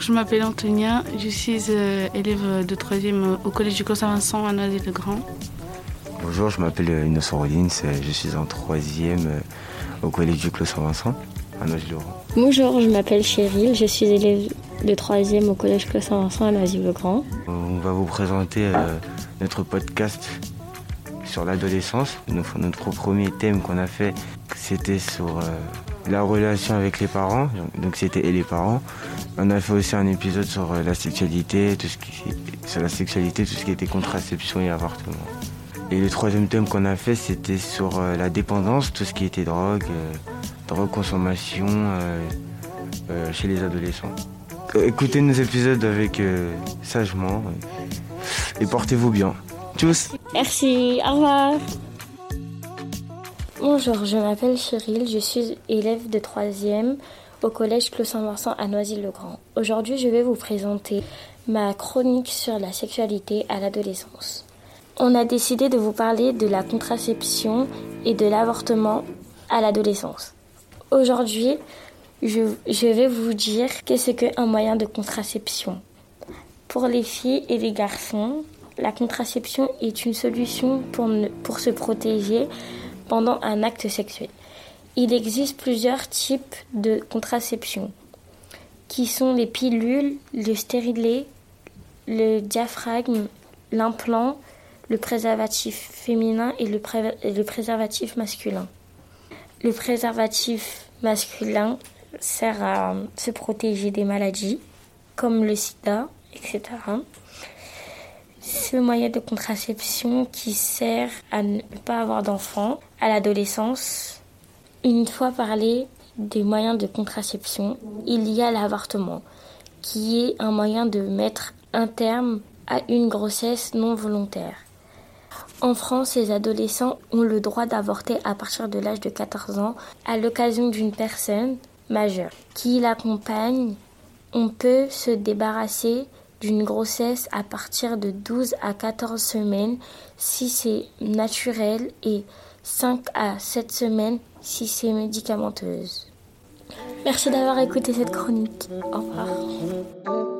Bonjour, je m'appelle Antonia, je suis euh, élève de 3e au collège du Saint-Vincent à Noisy-le-Grand. Bonjour, je m'appelle euh, Innocent Rollins, je suis en troisième euh, au collège du Clos Saint-Vincent à Noisy-le-Grand. Bonjour, je m'appelle Cheryl, je suis élève de 3e au collège Claude Saint-Vincent à Noisy-le-Grand. On va vous présenter euh, notre podcast sur l'adolescence. Notre, premier thème qu'on a fait, c'était sur euh, la relation avec les parents, donc c'était et les parents. On a fait aussi un épisode sur euh, la sexualité, tout ce qui, sur la sexualité, tout ce qui était contraception et avortement. Et le troisième thème qu'on a fait, c'était sur euh, la dépendance, tout ce qui était drogue, drogue consommation chez les adolescents. Écoutez nos épisodes avec sagement et portez-vous bien. Tchuss Merci, au revoir. Bonjour, je m'appelle Cheryl, je suis élève de 3e au collège Clos Saint-Vincent à Noisy-le-Grand. Aujourd'hui, je vais vous présenter ma chronique sur la sexualité à l'adolescence. On a décidé de vous parler de la contraception et de l'avortement à l'adolescence. Aujourd'hui, je, je vais vous dire qu'est-ce qu'un moyen de contraception. Pour les filles et les garçons, la contraception est une solution pour, se protéger pendant un acte sexuel. Il existe plusieurs types de contraception qui sont les pilules, le stérilet, le diaphragme, l'implant, le préservatif féminin et le préservatif masculin. Le préservatif masculin sert à se protéger des maladies comme le sida, etc. Ce moyen de contraception qui sert à ne pas avoir d'enfants à l'adolescence. Une fois parlé des moyens de contraception, il y a l'avortement, qui est un moyen de mettre un terme à une grossesse non volontaire. En France, les adolescents ont le droit d'avorter à partir de l'âge de 14 ans à l'occasion d'une personne majeure qui l'accompagne. On peut se débarrasser d'une grossesse à partir de 12 à 14 semaines si c'est naturel et 5 à 7 semaines si c'est médicamenteuse. Merci d'avoir écouté cette chronique. Au revoir.